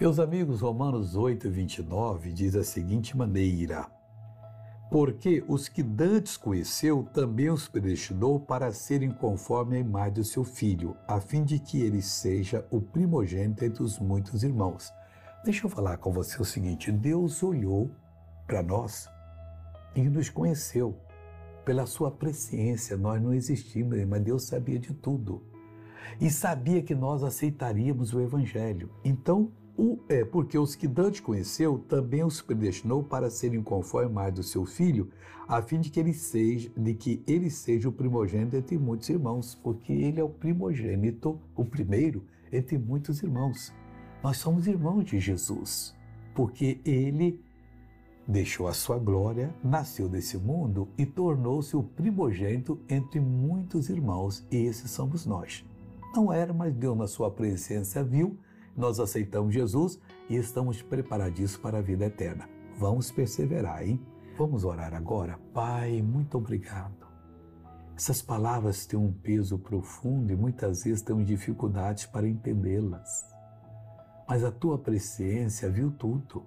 Meus amigos, Romanos 8, 29 diz da seguinte maneira: Porque os que dantes conheceu, também os predestinou para serem conforme a imagem do seu filho, a fim de que ele seja o primogênito entre os muitos irmãos. Deixa eu falar com você o seguinte: Deus olhou para nós e nos conheceu. Pela sua presciência, nós não existimos, mas Deus sabia de tudo. E sabia que nós aceitaríamos o Evangelho. Então, o, é porque os que Dante conheceu também os predestinou para serem conforme mais do seu filho, a fim de que ele seja, de que ele seja o primogênito entre muitos irmãos, porque ele é o primogênito, o primeiro entre muitos irmãos. Nós somos irmãos de Jesus, porque ele deixou a sua glória, nasceu desse mundo e tornou-se o primogênito entre muitos irmãos, e esses somos nós. Não era, mas Deus, na sua presença, viu nós aceitamos Jesus e estamos preparadíssimos para a vida eterna. Vamos perseverar, hein? Vamos orar agora. Pai, muito obrigado. Essas palavras têm um peso profundo e muitas vezes temos dificuldades para entendê-las. Mas a tua presciência viu tudo.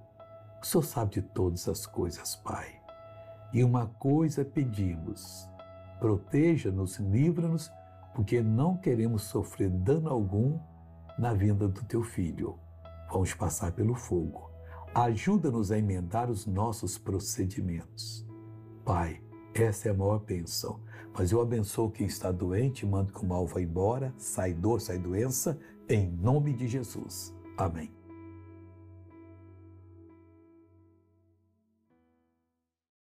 O Senhor sabe de todas as coisas, Pai. E uma coisa pedimos: proteja-nos, livra-nos, porque não queremos sofrer dano algum na vinda do teu filho. Vamos passar pelo fogo. Ajuda-nos a emendar os nossos procedimentos. Pai, essa é a maior bênção. Mas eu abençoo quem está doente, mando que o mal vá embora, sai dor, sai doença, em nome de Jesus. Amém.